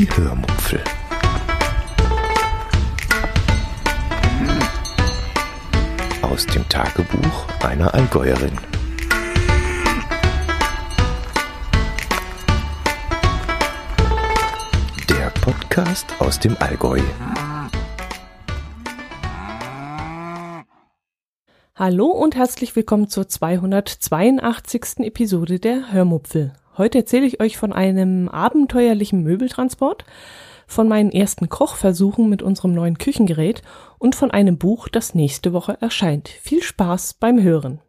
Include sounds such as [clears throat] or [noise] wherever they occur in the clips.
Die Hörmupfel. Aus dem Tagebuch einer Allgäuerin. Der Podcast aus dem Allgäu. Hallo und herzlich willkommen zur 282. Episode der Hörmupfel. Heute erzähle ich euch von einem abenteuerlichen Möbeltransport, von meinen ersten Kochversuchen mit unserem neuen Küchengerät und von einem Buch, das nächste Woche erscheint. Viel Spaß beim Hören.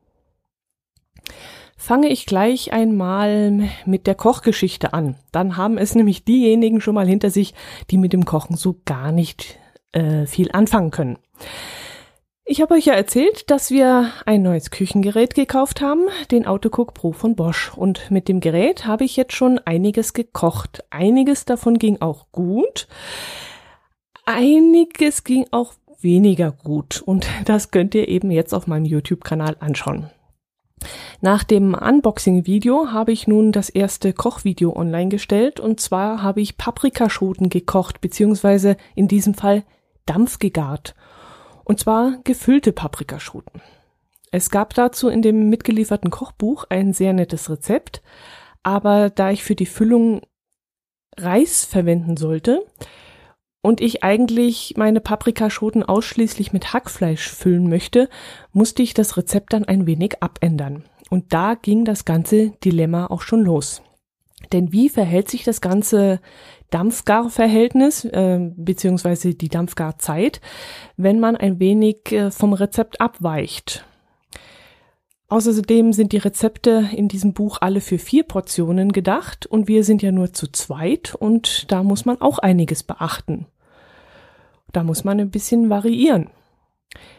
Fange ich gleich einmal mit der Kochgeschichte an. Dann haben es nämlich diejenigen schon mal hinter sich, die mit dem Kochen so gar nicht äh, viel anfangen können. Ich habe euch ja erzählt, dass wir ein neues Küchengerät gekauft haben, den Autocook Pro von Bosch. Und mit dem Gerät habe ich jetzt schon einiges gekocht. Einiges davon ging auch gut. Einiges ging auch weniger gut. Und das könnt ihr eben jetzt auf meinem YouTube-Kanal anschauen. Nach dem Unboxing-Video habe ich nun das erste Kochvideo online gestellt. Und zwar habe ich Paprikaschoten gekocht, beziehungsweise in diesem Fall Dampf gegart. Und zwar gefüllte Paprikaschoten. Es gab dazu in dem mitgelieferten Kochbuch ein sehr nettes Rezept, aber da ich für die Füllung Reis verwenden sollte und ich eigentlich meine Paprikaschoten ausschließlich mit Hackfleisch füllen möchte, musste ich das Rezept dann ein wenig abändern. Und da ging das ganze Dilemma auch schon los. Denn wie verhält sich das ganze Dampfgarverhältnis äh, beziehungsweise die Dampfgarzeit, wenn man ein wenig äh, vom Rezept abweicht. Außerdem sind die Rezepte in diesem Buch alle für vier Portionen gedacht und wir sind ja nur zu zweit und da muss man auch einiges beachten. Da muss man ein bisschen variieren.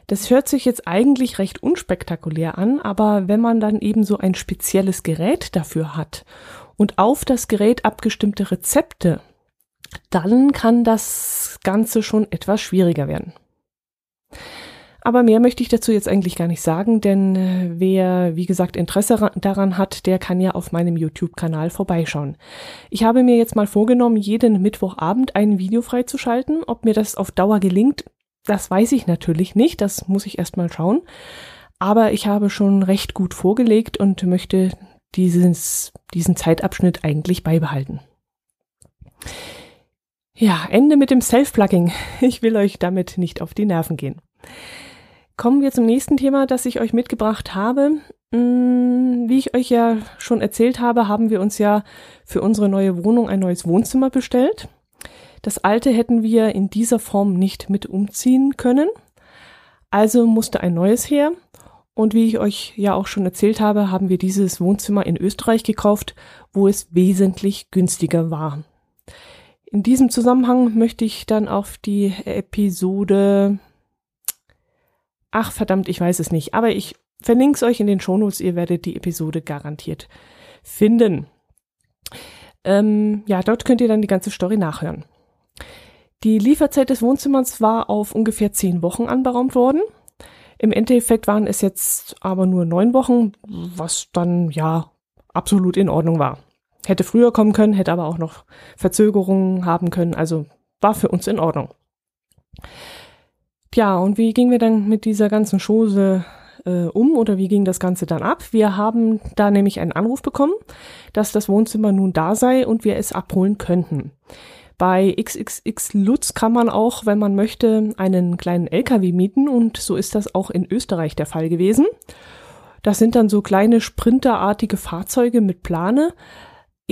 Das hört sich jetzt eigentlich recht unspektakulär an, aber wenn man dann eben so ein spezielles Gerät dafür hat und auf das Gerät abgestimmte Rezepte dann kann das Ganze schon etwas schwieriger werden. Aber mehr möchte ich dazu jetzt eigentlich gar nicht sagen, denn äh, wer, wie gesagt, Interesse daran hat, der kann ja auf meinem YouTube-Kanal vorbeischauen. Ich habe mir jetzt mal vorgenommen, jeden Mittwochabend ein Video freizuschalten. Ob mir das auf Dauer gelingt, das weiß ich natürlich nicht, das muss ich erst mal schauen. Aber ich habe schon recht gut vorgelegt und möchte dieses, diesen Zeitabschnitt eigentlich beibehalten. Ja, Ende mit dem Self-Plugging. Ich will euch damit nicht auf die Nerven gehen. Kommen wir zum nächsten Thema, das ich euch mitgebracht habe. Hm, wie ich euch ja schon erzählt habe, haben wir uns ja für unsere neue Wohnung ein neues Wohnzimmer bestellt. Das alte hätten wir in dieser Form nicht mit umziehen können. Also musste ein neues her. Und wie ich euch ja auch schon erzählt habe, haben wir dieses Wohnzimmer in Österreich gekauft, wo es wesentlich günstiger war. In diesem Zusammenhang möchte ich dann auf die Episode. Ach verdammt, ich weiß es nicht, aber ich verlinke es euch in den Shownotes, ihr werdet die Episode garantiert finden. Ähm, ja, dort könnt ihr dann die ganze Story nachhören. Die Lieferzeit des Wohnzimmers war auf ungefähr zehn Wochen anberaumt worden. Im Endeffekt waren es jetzt aber nur neun Wochen, was dann ja absolut in Ordnung war. Hätte früher kommen können, hätte aber auch noch Verzögerungen haben können. Also war für uns in Ordnung. Tja, und wie gingen wir dann mit dieser ganzen Chose äh, um oder wie ging das Ganze dann ab? Wir haben da nämlich einen Anruf bekommen, dass das Wohnzimmer nun da sei und wir es abholen könnten. Bei XXX Lutz kann man auch, wenn man möchte, einen kleinen LKW mieten und so ist das auch in Österreich der Fall gewesen. Das sind dann so kleine sprinterartige Fahrzeuge mit Plane,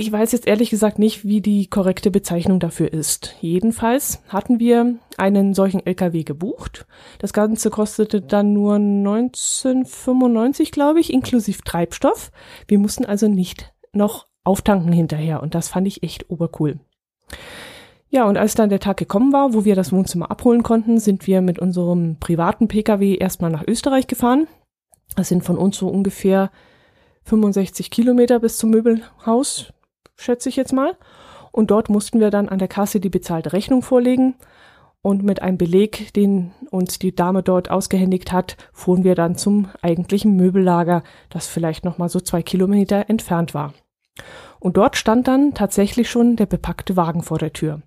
ich weiß jetzt ehrlich gesagt nicht, wie die korrekte Bezeichnung dafür ist. Jedenfalls hatten wir einen solchen LKW gebucht. Das Ganze kostete dann nur 1995, glaube ich, inklusive Treibstoff. Wir mussten also nicht noch auftanken hinterher und das fand ich echt obercool. Ja, und als dann der Tag gekommen war, wo wir das Wohnzimmer abholen konnten, sind wir mit unserem privaten Pkw erstmal nach Österreich gefahren. Das sind von uns so ungefähr 65 Kilometer bis zum Möbelhaus schätze ich jetzt mal. Und dort mussten wir dann an der Kasse die bezahlte Rechnung vorlegen. Und mit einem Beleg, den uns die Dame dort ausgehändigt hat, fuhren wir dann zum eigentlichen Möbellager, das vielleicht noch mal so zwei Kilometer entfernt war. Und dort stand dann tatsächlich schon der bepackte Wagen vor der Tür.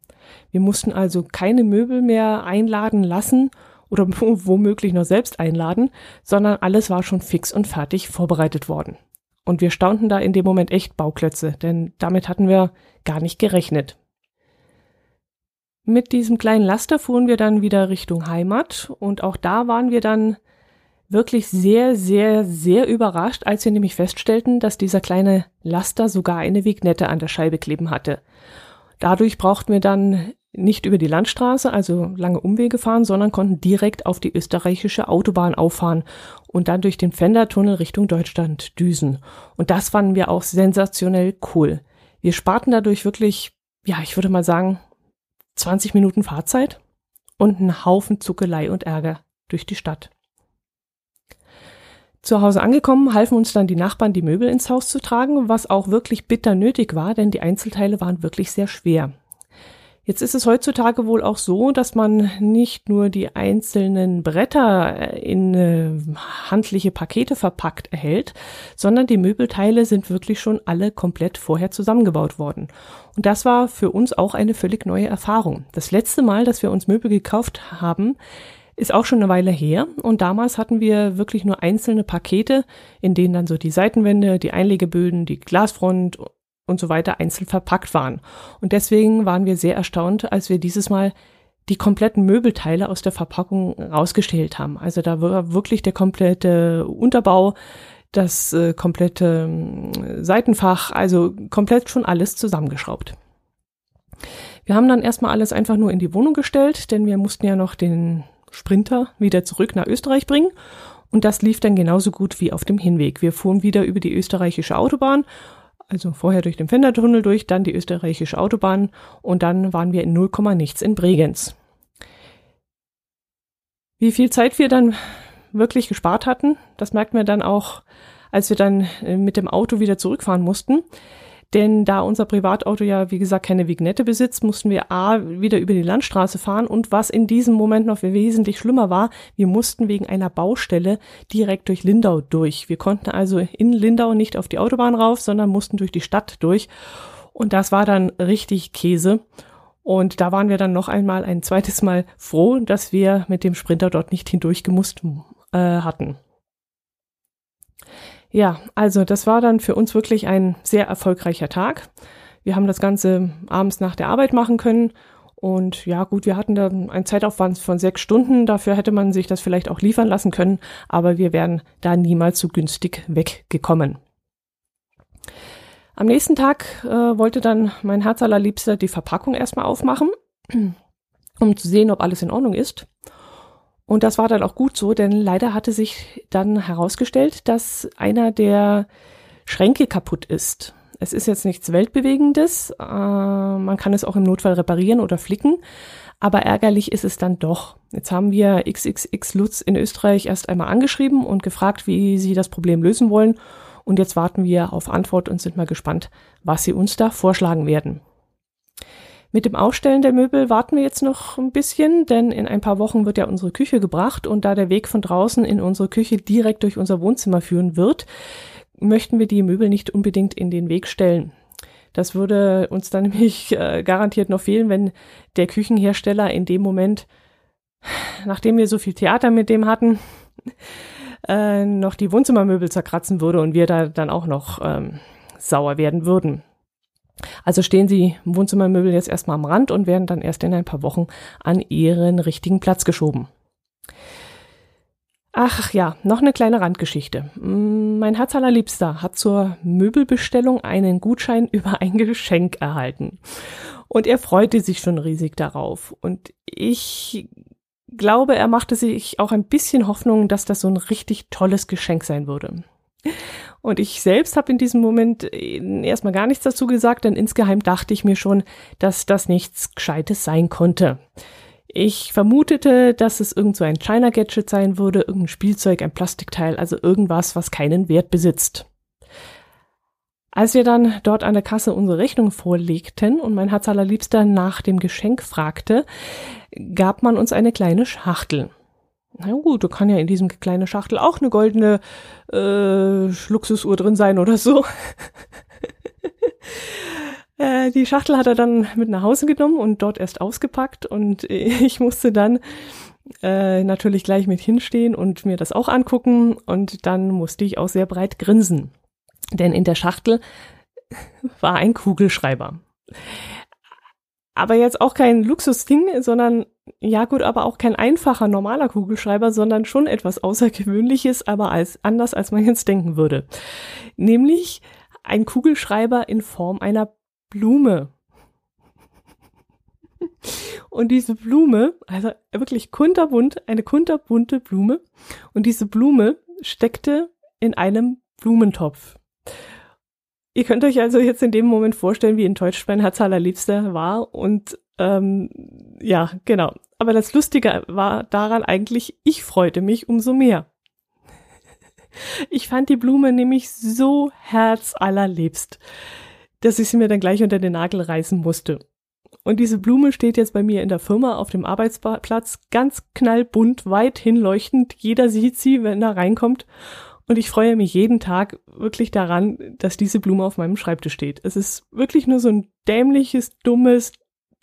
Wir mussten also keine Möbel mehr einladen lassen oder [laughs] womöglich noch selbst einladen, sondern alles war schon fix und fertig vorbereitet worden. Und wir staunten da in dem Moment echt Bauklötze, denn damit hatten wir gar nicht gerechnet. Mit diesem kleinen Laster fuhren wir dann wieder Richtung Heimat und auch da waren wir dann wirklich sehr, sehr, sehr überrascht, als wir nämlich feststellten, dass dieser kleine Laster sogar eine Vignette an der Scheibe kleben hatte. Dadurch brauchten wir dann nicht über die Landstraße, also lange Umwege fahren, sondern konnten direkt auf die österreichische Autobahn auffahren und dann durch den Fendertunnel Richtung Deutschland düsen. Und das fanden wir auch sensationell cool. Wir sparten dadurch wirklich, ja, ich würde mal sagen, 20 Minuten Fahrzeit und einen Haufen Zuckelei und Ärger durch die Stadt. Zu Hause angekommen, halfen uns dann die Nachbarn, die Möbel ins Haus zu tragen, was auch wirklich bitter nötig war, denn die Einzelteile waren wirklich sehr schwer. Jetzt ist es heutzutage wohl auch so, dass man nicht nur die einzelnen Bretter in äh, handliche Pakete verpackt erhält, sondern die Möbelteile sind wirklich schon alle komplett vorher zusammengebaut worden. Und das war für uns auch eine völlig neue Erfahrung. Das letzte Mal, dass wir uns Möbel gekauft haben, ist auch schon eine Weile her. Und damals hatten wir wirklich nur einzelne Pakete, in denen dann so die Seitenwände, die Einlegeböden, die Glasfront und so weiter einzeln verpackt waren. Und deswegen waren wir sehr erstaunt, als wir dieses Mal die kompletten Möbelteile aus der Verpackung rausgestellt haben. Also da war wirklich der komplette Unterbau, das äh, komplette äh, Seitenfach, also komplett schon alles zusammengeschraubt. Wir haben dann erstmal alles einfach nur in die Wohnung gestellt, denn wir mussten ja noch den Sprinter wieder zurück nach Österreich bringen. Und das lief dann genauso gut wie auf dem Hinweg. Wir fuhren wieder über die österreichische Autobahn also vorher durch den Fendertunnel durch, dann die österreichische Autobahn und dann waren wir in 0, nichts in Bregenz. Wie viel Zeit wir dann wirklich gespart hatten, das merkten wir dann auch, als wir dann äh, mit dem Auto wieder zurückfahren mussten. Denn da unser Privatauto ja, wie gesagt, keine Vignette besitzt, mussten wir A, wieder über die Landstraße fahren und was in diesem Moment noch wesentlich schlimmer war, wir mussten wegen einer Baustelle direkt durch Lindau durch. Wir konnten also in Lindau nicht auf die Autobahn rauf, sondern mussten durch die Stadt durch. Und das war dann richtig Käse. Und da waren wir dann noch einmal ein zweites Mal froh, dass wir mit dem Sprinter dort nicht hindurchgemusst äh, hatten. Ja, also das war dann für uns wirklich ein sehr erfolgreicher Tag. Wir haben das Ganze abends nach der Arbeit machen können. Und ja, gut, wir hatten da einen Zeitaufwand von sechs Stunden. Dafür hätte man sich das vielleicht auch liefern lassen können. Aber wir wären da niemals so günstig weggekommen. Am nächsten Tag äh, wollte dann mein Herz allerliebster die Verpackung erstmal aufmachen, [clears throat] um zu sehen, ob alles in Ordnung ist. Und das war dann auch gut so, denn leider hatte sich dann herausgestellt, dass einer der Schränke kaputt ist. Es ist jetzt nichts Weltbewegendes, äh, man kann es auch im Notfall reparieren oder flicken, aber ärgerlich ist es dann doch. Jetzt haben wir XXX Lutz in Österreich erst einmal angeschrieben und gefragt, wie sie das Problem lösen wollen. Und jetzt warten wir auf Antwort und sind mal gespannt, was sie uns da vorschlagen werden. Mit dem Aufstellen der Möbel warten wir jetzt noch ein bisschen, denn in ein paar Wochen wird ja unsere Küche gebracht und da der Weg von draußen in unsere Küche direkt durch unser Wohnzimmer führen wird, möchten wir die Möbel nicht unbedingt in den Weg stellen. Das würde uns dann [laughs] nämlich äh, garantiert noch fehlen, wenn der Küchenhersteller in dem Moment, nachdem wir so viel Theater mit dem hatten, [laughs] äh, noch die Wohnzimmermöbel zerkratzen würde und wir da dann auch noch ähm, sauer werden würden. Also stehen die Wohnzimmermöbel jetzt erstmal am Rand und werden dann erst in ein paar Wochen an ihren richtigen Platz geschoben. Ach ja, noch eine kleine Randgeschichte. Mm, mein Herz allerliebster hat zur Möbelbestellung einen Gutschein [laughs] über ein Geschenk erhalten. Und er freute sich schon riesig darauf. Und ich glaube, er machte sich auch ein bisschen Hoffnung, dass das so ein richtig tolles Geschenk sein würde. Und ich selbst habe in diesem Moment äh, erstmal gar nichts dazu gesagt, denn insgeheim dachte ich mir schon, dass das nichts Gescheites sein konnte. Ich vermutete, dass es irgend so ein China-Gadget sein würde, irgendein Spielzeug, ein Plastikteil, also irgendwas, was keinen Wert besitzt. Als wir dann dort an der Kasse unsere Rechnung vorlegten und mein Herz allerliebster nach dem Geschenk fragte, gab man uns eine kleine Schachtel. Na gut, da kann ja in diesem kleinen Schachtel auch eine goldene äh, Luxusuhr drin sein oder so. [laughs] äh, die Schachtel hat er dann mit nach Hause genommen und dort erst ausgepackt und [laughs] ich musste dann äh, natürlich gleich mit hinstehen und mir das auch angucken und dann musste ich auch sehr breit grinsen. Denn in der Schachtel [laughs] war ein Kugelschreiber. Aber jetzt auch kein Luxusding, sondern ja gut, aber auch kein einfacher normaler Kugelschreiber, sondern schon etwas Außergewöhnliches, aber als anders als man jetzt denken würde. Nämlich ein Kugelschreiber in Form einer Blume. Und diese Blume, also wirklich kunterbunt, eine kunterbunte Blume. Und diese Blume steckte in einem Blumentopf. Ihr könnt euch also jetzt in dem Moment vorstellen, wie enttäuscht mein Herz allerliebster war. Und ähm, ja, genau. Aber das Lustige war daran eigentlich, ich freute mich umso mehr. Ich fand die Blume nämlich so herzallerliebst, dass ich sie mir dann gleich unter den Nagel reißen musste. Und diese Blume steht jetzt bei mir in der Firma auf dem Arbeitsplatz, ganz knallbunt, weit hinleuchtend. Jeder sieht sie, wenn er reinkommt. Und ich freue mich jeden Tag wirklich daran, dass diese Blume auf meinem Schreibtisch steht. Es ist wirklich nur so ein dämliches, dummes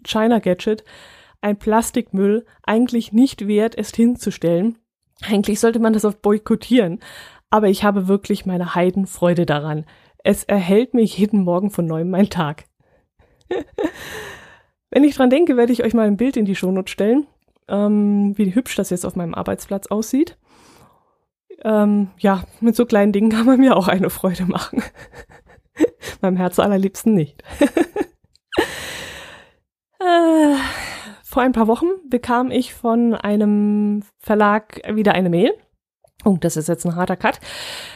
China-Gadget, ein Plastikmüll, eigentlich nicht wert, es hinzustellen. Eigentlich sollte man das auch boykottieren. Aber ich habe wirklich meine Heidenfreude daran. Es erhält mich jeden Morgen von neuem mein Tag. [laughs] Wenn ich dran denke, werde ich euch mal ein Bild in die Shownote stellen, ähm, wie hübsch das jetzt auf meinem Arbeitsplatz aussieht. Ähm, ja, mit so kleinen Dingen kann man mir auch eine Freude machen. [laughs] Meinem Herz allerliebsten nicht. [laughs] äh, vor ein paar Wochen bekam ich von einem Verlag wieder eine Mail Oh, das ist jetzt ein harter Cut.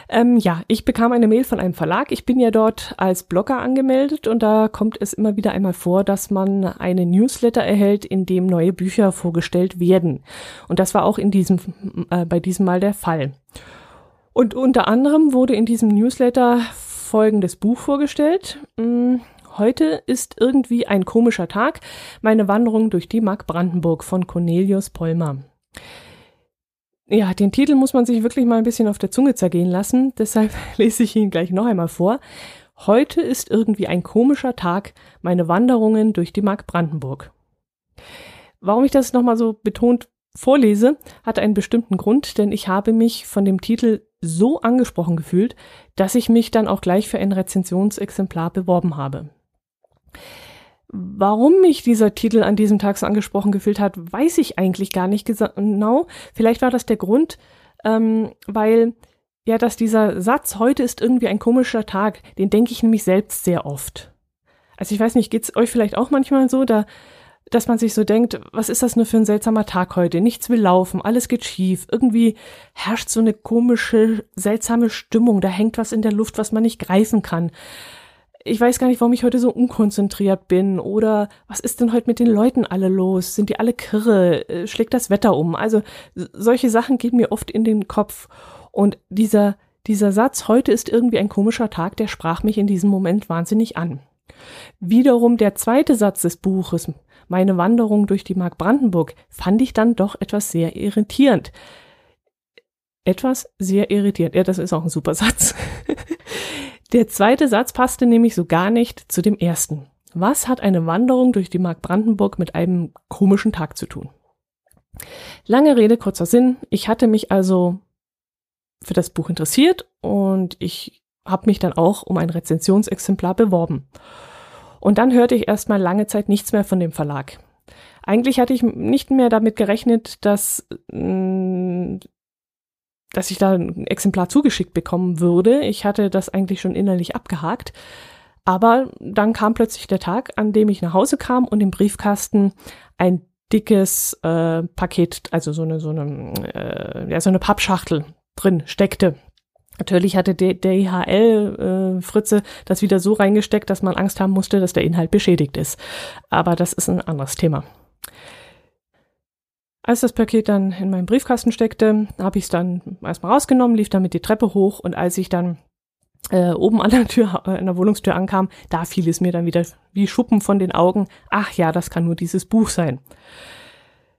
Ähm, ja, ich bekam eine Mail von einem Verlag. Ich bin ja dort als Blogger angemeldet und da kommt es immer wieder einmal vor, dass man eine Newsletter erhält, in dem neue Bücher vorgestellt werden. Und das war auch in diesem, äh, bei diesem Mal der Fall. Und unter anderem wurde in diesem Newsletter folgendes Buch vorgestellt. Hm, heute ist irgendwie ein komischer Tag. Meine Wanderung durch die Mark Brandenburg von Cornelius Polmer. Ja, den Titel muss man sich wirklich mal ein bisschen auf der Zunge zergehen lassen, [laughs] deshalb lese ich ihn gleich noch einmal vor. Heute ist irgendwie ein komischer Tag, meine Wanderungen durch die Mark Brandenburg. Warum ich das nochmal so betont vorlese, hat einen bestimmten Grund, denn ich habe mich von dem Titel so angesprochen gefühlt, dass ich mich dann auch gleich für ein Rezensionsexemplar beworben habe. Warum mich dieser Titel an diesem Tag so angesprochen gefühlt hat, weiß ich eigentlich gar nicht genau. Vielleicht war das der Grund, ähm, weil ja, dass dieser Satz heute ist irgendwie ein komischer Tag, den denke ich nämlich selbst sehr oft. Also ich weiß nicht, geht's euch vielleicht auch manchmal so, da, dass man sich so denkt, was ist das nur für ein seltsamer Tag heute? Nichts will laufen, alles geht schief. Irgendwie herrscht so eine komische, seltsame Stimmung, da hängt was in der Luft, was man nicht greifen kann ich weiß gar nicht, warum ich heute so unkonzentriert bin oder was ist denn heute mit den Leuten alle los? Sind die alle kirre? Äh, schlägt das Wetter um? Also solche Sachen gehen mir oft in den Kopf und dieser dieser Satz heute ist irgendwie ein komischer Tag, der sprach mich in diesem Moment wahnsinnig an. Wiederum der zweite Satz des Buches, meine Wanderung durch die Mark Brandenburg, fand ich dann doch etwas sehr irritierend. Etwas sehr irritierend. Ja, das ist auch ein super [laughs] Satz. Der zweite Satz passte nämlich so gar nicht zu dem ersten. Was hat eine Wanderung durch die Mark Brandenburg mit einem komischen Tag zu tun? Lange Rede, kurzer Sinn. Ich hatte mich also für das Buch interessiert und ich habe mich dann auch um ein Rezensionsexemplar beworben. Und dann hörte ich erstmal lange Zeit nichts mehr von dem Verlag. Eigentlich hatte ich nicht mehr damit gerechnet, dass mh, mm, dass ich da ein Exemplar zugeschickt bekommen würde. Ich hatte das eigentlich schon innerlich abgehakt. Aber dann kam plötzlich der Tag, an dem ich nach Hause kam und im Briefkasten ein dickes äh, Paket, also so eine so eine äh, ja so eine Pappschachtel drin steckte. Natürlich hatte der DHL äh, das wieder so reingesteckt, dass man Angst haben musste, dass der Inhalt beschädigt ist. Aber das ist ein anderes Thema. Als das Paket dann in meinem Briefkasten steckte, habe ich es dann erstmal rausgenommen, lief damit die Treppe hoch und als ich dann äh, oben an der Tür, äh, an der Wohnungstür ankam, da fiel es mir dann wieder wie Schuppen von den Augen. Ach ja, das kann nur dieses Buch sein.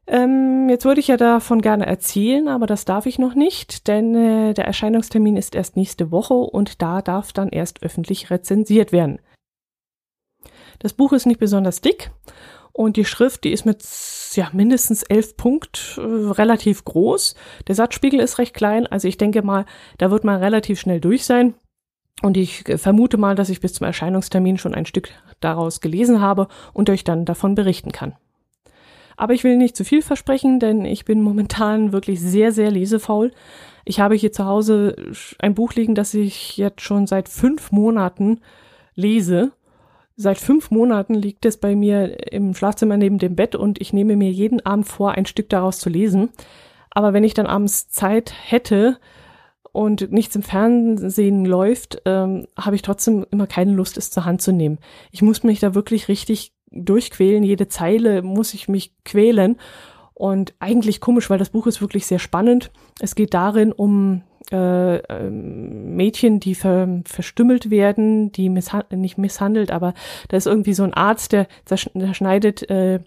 Ähm, jetzt würde ich ja davon gerne erzählen, aber das darf ich noch nicht, denn äh, der Erscheinungstermin ist erst nächste Woche und da darf dann erst öffentlich rezensiert werden. Das Buch ist nicht besonders dick und die Schrift, die ist mit ja, mindestens elf Punkt äh, relativ groß. Der Satzspiegel ist recht klein, also ich denke mal, da wird man relativ schnell durch sein. Und ich vermute mal, dass ich bis zum Erscheinungstermin schon ein Stück daraus gelesen habe und euch dann davon berichten kann. Aber ich will nicht zu viel versprechen, denn ich bin momentan [laughs] wirklich sehr, sehr lesefaul. Ich habe hier zu Hause ein Buch liegen, das ich jetzt schon seit fünf Monaten lese. Seit fünf Monaten liegt es bei mir im Schlafzimmer neben dem Bett und ich nehme mir jeden Abend vor, ein Stück daraus zu lesen. Aber wenn ich dann abends Zeit hätte, und nichts im Fernsehen läuft, ähm, habe ich trotzdem immer keine Lust, es zur Hand zu nehmen. Ich muss mich da wirklich richtig durchquälen. Jede Zeile muss ich mich quälen. Und eigentlich komisch, weil das Buch ist wirklich sehr spannend. Es geht darin um äh, ähm, Mädchen, die ver, verstümmelt werden, die missha nicht misshandelt, aber da ist irgendwie so ein Arzt, der zerschneidet äh,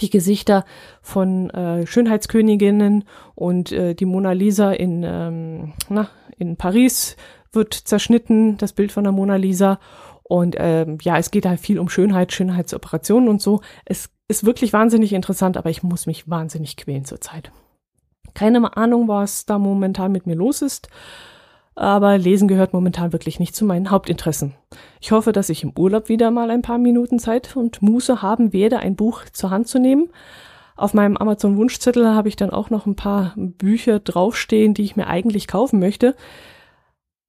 die Gesichter von äh, Schönheitsköniginnen und äh, die Mona Lisa in, ähm, na, in Paris wird zerschnitten, das Bild von der Mona Lisa. Und ähm, ja, es geht da viel um Schönheit, Schönheitsoperationen und so. Es ist wirklich wahnsinnig interessant, aber ich muss mich wahnsinnig quälen zurzeit. Keine Ahnung, was da momentan mit mir los ist aber Lesen gehört momentan wirklich nicht zu meinen Hauptinteressen. Ich hoffe, dass ich im Urlaub wieder mal ein paar Minuten Zeit und Muße haben werde, ein Buch zur Hand zu nehmen. Auf meinem Amazon Wunschzettel habe ich dann auch noch ein paar Bücher draufstehen, die ich mir eigentlich kaufen möchte.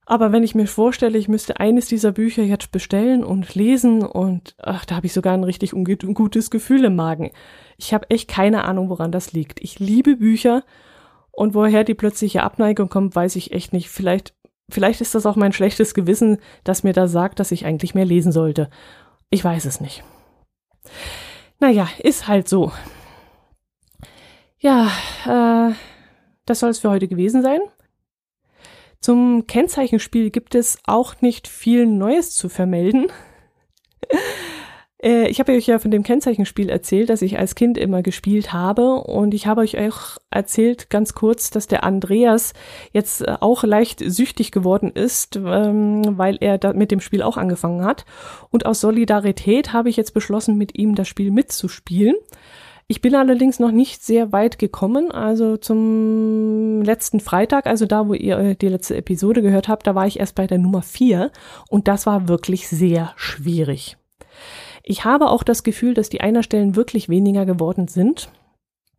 Aber wenn ich mir vorstelle, ich müsste eines dieser Bücher jetzt bestellen und lesen und ach, da habe ich sogar ein richtig ungutes Gefühl im Magen. Ich habe echt keine Ahnung, woran das liegt. Ich liebe Bücher und woher die plötzliche Abneigung kommt, weiß ich echt nicht. Vielleicht Vielleicht ist das auch mein schlechtes Gewissen, das mir da sagt, dass ich eigentlich mehr lesen sollte. Ich weiß es nicht. Naja, ist halt so. Ja, äh, das soll es für heute gewesen sein. Zum Kennzeichenspiel gibt es auch nicht viel Neues zu vermelden. Äh, ich habe euch ja von dem Kennzeichenspiel erzählt, das ich als Kind immer gespielt habe. Und ich habe euch auch erzählt, ganz kurz, dass der Andreas jetzt äh, auch leicht süchtig geworden ist, ähm, weil er mit dem Spiel auch angefangen hat. Und aus Solidarität habe ich jetzt beschlossen, mit ihm das Spiel mitzuspielen. Ich bin allerdings noch nicht sehr weit gekommen. Also zum letzten Freitag, also da, wo ihr äh, die letzte Episode gehört habt, da war ich erst bei der Nummer vier und das war wirklich sehr schwierig. Ich habe auch das Gefühl, dass die Einerstellen wirklich weniger geworden sind.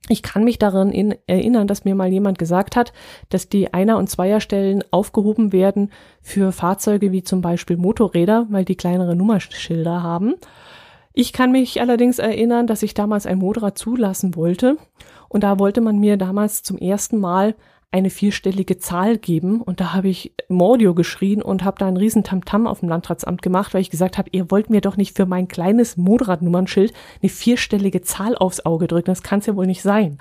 Ich kann mich daran in, erinnern, dass mir mal jemand gesagt hat, dass die Einer- und Zweierstellen aufgehoben werden für Fahrzeuge wie zum Beispiel Motorräder, weil die kleinere Nummerschilder haben. Ich kann mich allerdings erinnern, dass ich damals ein Motorrad zulassen wollte und da wollte man mir damals zum ersten Mal eine vierstellige Zahl geben. Und da habe ich Mordio geschrien und habe da einen riesen Tamtam auf dem Landratsamt gemacht, weil ich gesagt habe, ihr wollt mir doch nicht für mein kleines Motorradnummernschild eine vierstellige Zahl aufs Auge drücken. Das kann es ja wohl nicht sein.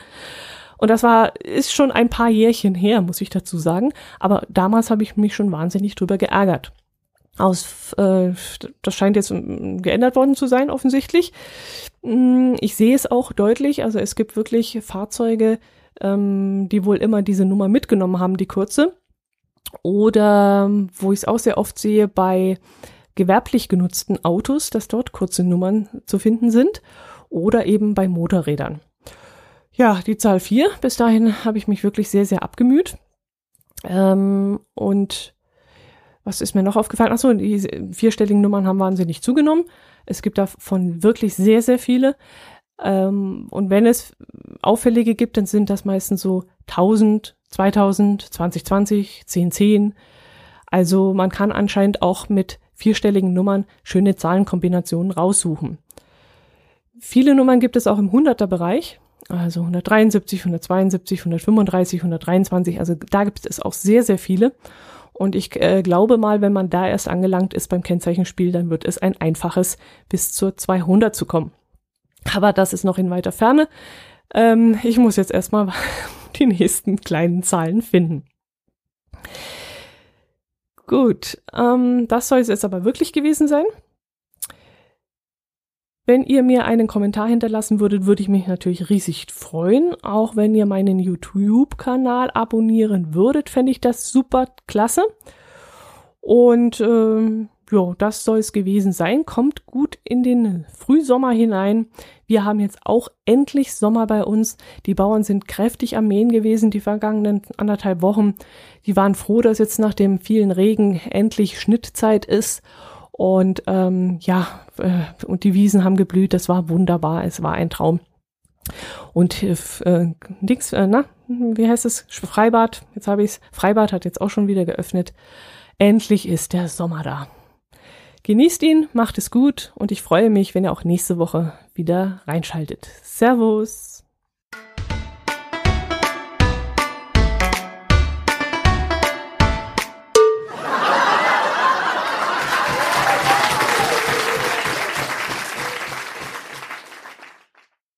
Und das war, ist schon ein paar Jährchen her, muss ich dazu sagen. Aber damals habe ich mich schon wahnsinnig drüber geärgert. Aus, äh, das scheint jetzt ähm, geändert worden zu sein, offensichtlich. Mm, ich sehe es auch deutlich. Also es gibt wirklich Fahrzeuge, ähm, die wohl immer diese Nummer mitgenommen haben, die kurze. Oder wo ich es auch sehr oft sehe bei gewerblich genutzten Autos, dass dort kurze Nummern zu finden sind. Oder eben bei Motorrädern. Ja, die Zahl 4, bis dahin habe ich mich wirklich sehr, sehr abgemüht. Ähm, und was ist mir noch aufgefallen? Achso, die vierstelligen Nummern haben wahnsinnig zugenommen. Es gibt davon wirklich sehr, sehr viele. Ähm, und wenn es auffällige gibt, dann sind das meistens so 1000, 2000, 2020, 1010. Also man kann anscheinend auch mit vierstelligen Nummern schöne Zahlenkombinationen raussuchen. Viele Nummern gibt es auch im 100er Bereich, also 173, 172, 135, 123. Also da gibt es auch sehr, sehr viele. Und ich äh, glaube mal, wenn man da erst angelangt ist beim Kennzeichenspiel, dann wird es ein einfaches bis zur 200 zu kommen. Aber das ist noch in weiter Ferne. Ähm, ich muss jetzt erstmal [laughs] die nächsten kleinen Zahlen finden. Gut, ähm, das soll es jetzt aber wirklich gewesen sein. Wenn ihr mir einen Kommentar hinterlassen würdet, würde ich mich natürlich riesig freuen. Auch wenn ihr meinen YouTube-Kanal abonnieren würdet, fände ich das super klasse. Und ähm, ja, das soll es gewesen sein. Kommt gut in den Frühsommer hinein. Wir haben jetzt auch endlich Sommer bei uns. Die Bauern sind kräftig am Mähen gewesen die vergangenen anderthalb Wochen. Die waren froh, dass jetzt nach dem vielen Regen endlich Schnittzeit ist. Und ähm, ja, äh, und die Wiesen haben geblüht. Das war wunderbar. Es war ein Traum. Und äh, Dings, äh, na, wie heißt es? Freibad. Jetzt habe ich's. Freibad hat jetzt auch schon wieder geöffnet. Endlich ist der Sommer da. Genießt ihn, macht es gut und ich freue mich, wenn ihr auch nächste Woche wieder reinschaltet. Servus!